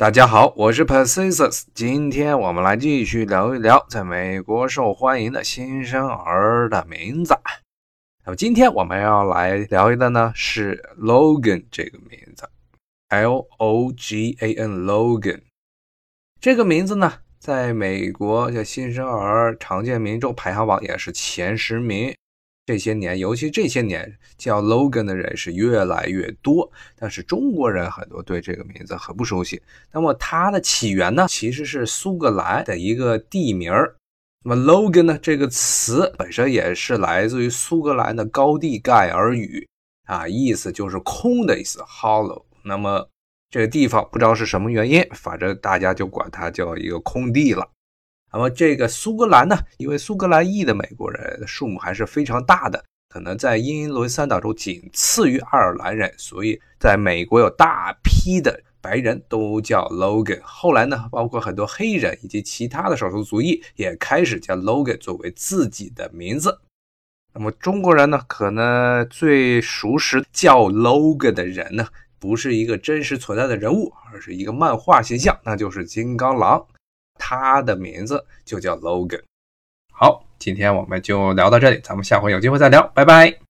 大家好，我是 Persis。今天我们来继续聊一聊在美国受欢迎的新生儿的名字。那么今天我们要来聊的呢是 Logan 这个名字，L O G A N Logan 这个名字呢，在美国的新生儿常见名中排行榜也是前十名。这些年，尤其这些年叫 Logan 的人是越来越多，但是中国人很多对这个名字很不熟悉。那么它的起源呢，其实是苏格兰的一个地名儿。那么 Logan 呢这个词本身也是来自于苏格兰的高地盖尔语啊，意思就是空的意思，hollow。那么这个地方不知道是什么原因，反正大家就管它叫一个空地了。那么这个苏格兰呢，因为苏格兰裔的美国人数目还是非常大的，可能在英伦三岛中仅次于爱尔兰人，所以在美国有大批的白人都叫 Logan。后来呢，包括很多黑人以及其他的少数族裔也开始将 Logan 作为自己的名字。那么中国人呢，可能最熟识叫 Logan 的人呢，不是一个真实存在的人物，而是一个漫画形象，那就是金刚狼。他的名字就叫 Logan。好，今天我们就聊到这里，咱们下回有机会再聊，拜拜。